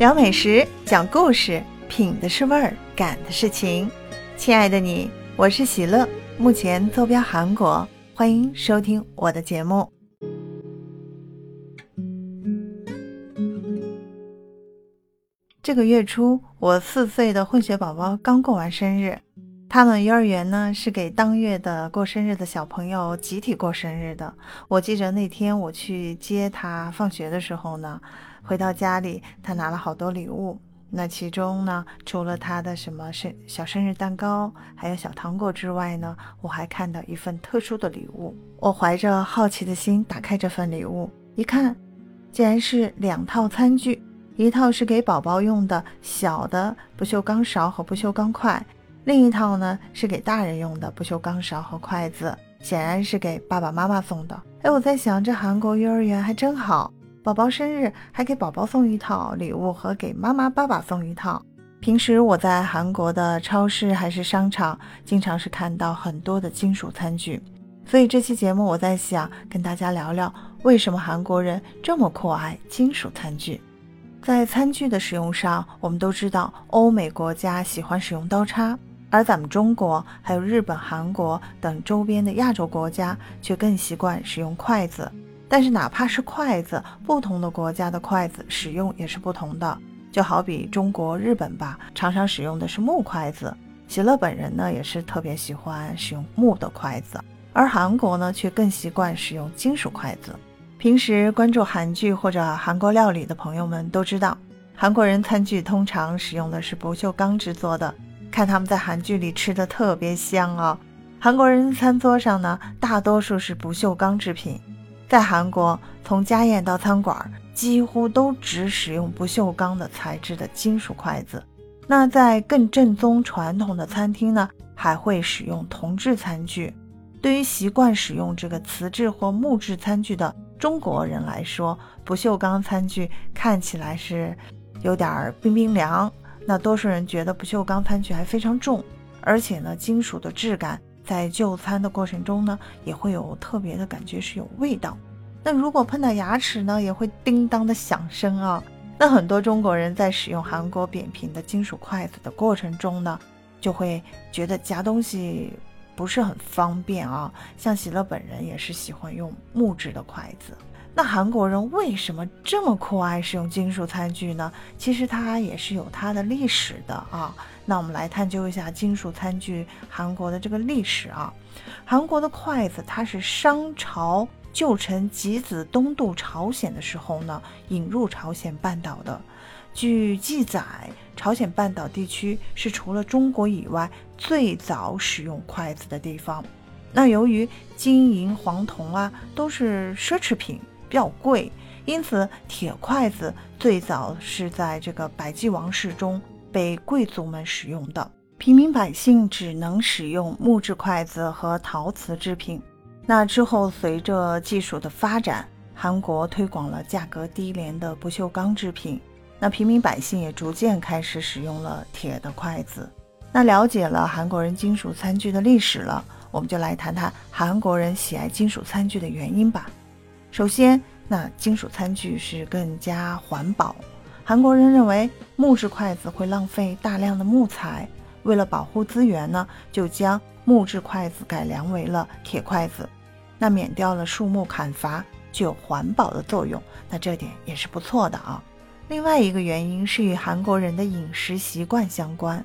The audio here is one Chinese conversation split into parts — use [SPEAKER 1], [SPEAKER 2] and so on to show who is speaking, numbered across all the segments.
[SPEAKER 1] 聊美食，讲故事，品的是味儿，感的是情。亲爱的你，我是喜乐，目前坐标韩国，欢迎收听我的节目。这个月初，我四岁的混血宝宝刚过完生日。他们幼儿园呢是给当月的过生日的小朋友集体过生日的。我记着那天我去接他放学的时候呢，回到家里，他拿了好多礼物。那其中呢，除了他的什么生小生日蛋糕，还有小糖果之外呢，我还看到一份特殊的礼物。我怀着好奇的心打开这份礼物，一看，竟然是两套餐具，一套是给宝宝用的小的不锈钢勺和不锈钢筷。另一套呢是给大人用的不锈钢勺和筷子，显然是给爸爸妈妈送的。哎，我在想，这韩国幼儿园还真好，宝宝生日还给宝宝送一套礼物，和给妈妈爸爸送一套。平时我在韩国的超市还是商场，经常是看到很多的金属餐具。所以这期节目我在想跟大家聊聊，为什么韩国人这么酷爱金属餐具。在餐具的使用上，我们都知道欧美国家喜欢使用刀叉。而咱们中国、还有日本、韩国等周边的亚洲国家却更习惯使用筷子。但是哪怕是筷子，不同的国家的筷子使用也是不同的。就好比中国、日本吧，常常使用的是木筷子。喜乐本人呢，也是特别喜欢使用木的筷子。而韩国呢，却更习惯使用金属筷子。平时关注韩剧或者韩国料理的朋友们都知道，韩国人餐具通常使用的是不锈钢制作的。看他们在韩剧里吃的特别香哦！韩国人餐桌上呢，大多数是不锈钢制品。在韩国，从家宴到餐馆，几乎都只使用不锈钢的材质的金属筷子。那在更正宗传统的餐厅呢，还会使用铜制餐具。对于习惯使用这个瓷质或木质餐具的中国人来说，不锈钢餐具看起来是有点冰冰凉。那多数人觉得不锈钢餐具还非常重，而且呢，金属的质感在就餐的过程中呢，也会有特别的感觉，是有味道。那如果碰到牙齿呢，也会叮当的响声啊。那很多中国人在使用韩国扁平的金属筷子的过程中呢，就会觉得夹东西不是很方便啊。像喜乐本人也是喜欢用木质的筷子。那韩国人为什么这么酷爱使用金属餐具呢？其实它也是有它的历史的啊。那我们来探究一下金属餐具韩国的这个历史啊。韩国的筷子它是商朝旧臣吉子东渡朝鲜的时候呢引入朝鲜半岛的。据记载，朝鲜半岛地区是除了中国以外最早使用筷子的地方。那由于金银黄铜啊都是奢侈品。比较贵，因此铁筷子最早是在这个百济王室中被贵族们使用的，平民百姓只能使用木质筷子和陶瓷制品。那之后，随着技术的发展，韩国推广了价格低廉的不锈钢制品，那平民百姓也逐渐开始使用了铁的筷子。那了解了韩国人金属餐具的历史了，我们就来谈谈韩国人喜爱金属餐具的原因吧。首先，那金属餐具是更加环保。韩国人认为木质筷子会浪费大量的木材，为了保护资源呢，就将木质筷子改良为了铁筷子，那免掉了树木砍伐，具有环保的作用。那这点也是不错的啊。另外一个原因是与韩国人的饮食习惯相关，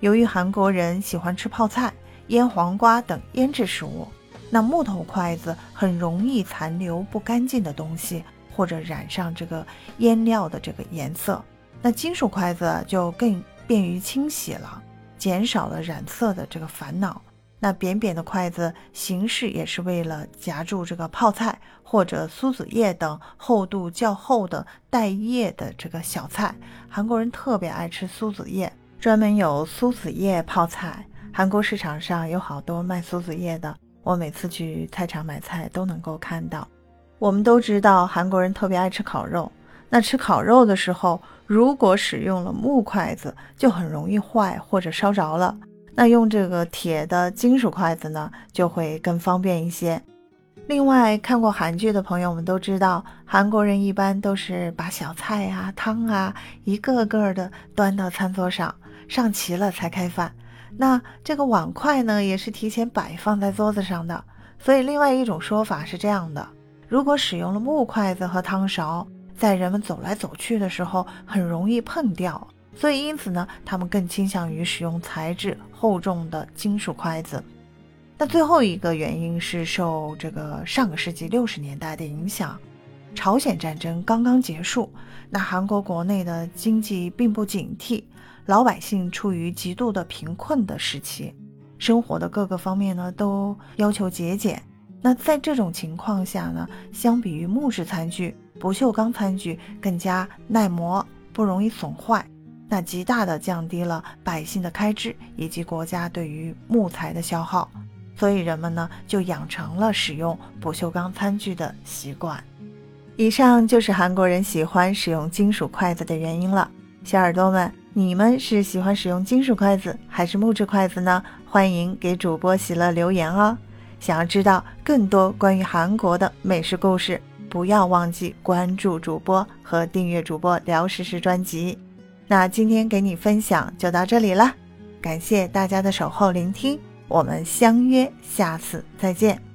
[SPEAKER 1] 由于韩国人喜欢吃泡菜、腌黄瓜等腌制食物。那木头筷子很容易残留不干净的东西，或者染上这个腌料的这个颜色。那金属筷子就更便于清洗了，减少了染色的这个烦恼。那扁扁的筷子形式也是为了夹住这个泡菜或者苏子叶等厚度较厚的带叶的这个小菜。韩国人特别爱吃苏子叶，专门有苏子叶泡菜。韩国市场上有好多卖苏子叶的。我每次去菜场买菜都能够看到。我们都知道韩国人特别爱吃烤肉，那吃烤肉的时候，如果使用了木筷子，就很容易坏或者烧着了。那用这个铁的金属筷子呢，就会更方便一些。另外，看过韩剧的朋友们都知道，韩国人一般都是把小菜啊、汤啊一个个的端到餐桌上，上齐了才开饭。那这个碗筷呢，也是提前摆放在桌子上的。所以，另外一种说法是这样的：如果使用了木筷子和汤勺，在人们走来走去的时候，很容易碰掉。所以，因此呢，他们更倾向于使用材质厚重的金属筷子。那最后一个原因是受这个上个世纪六十年代的影响，朝鲜战争刚刚结束，那韩国国内的经济并不警惕，老百姓处于极度的贫困的时期，生活的各个方面呢都要求节俭。那在这种情况下呢，相比于木质餐具，不锈钢餐具更加耐磨，不容易损坏，那极大的降低了百姓的开支以及国家对于木材的消耗。所以人们呢就养成了使用不锈钢餐具的习惯。以上就是韩国人喜欢使用金属筷子的原因了。小耳朵们，你们是喜欢使用金属筷子还是木质筷子呢？欢迎给主播喜乐留言哦。想要知道更多关于韩国的美食故事，不要忘记关注主播和订阅主播聊时时专辑。那今天给你分享就到这里了，感谢大家的守候聆听。我们相约下次再见。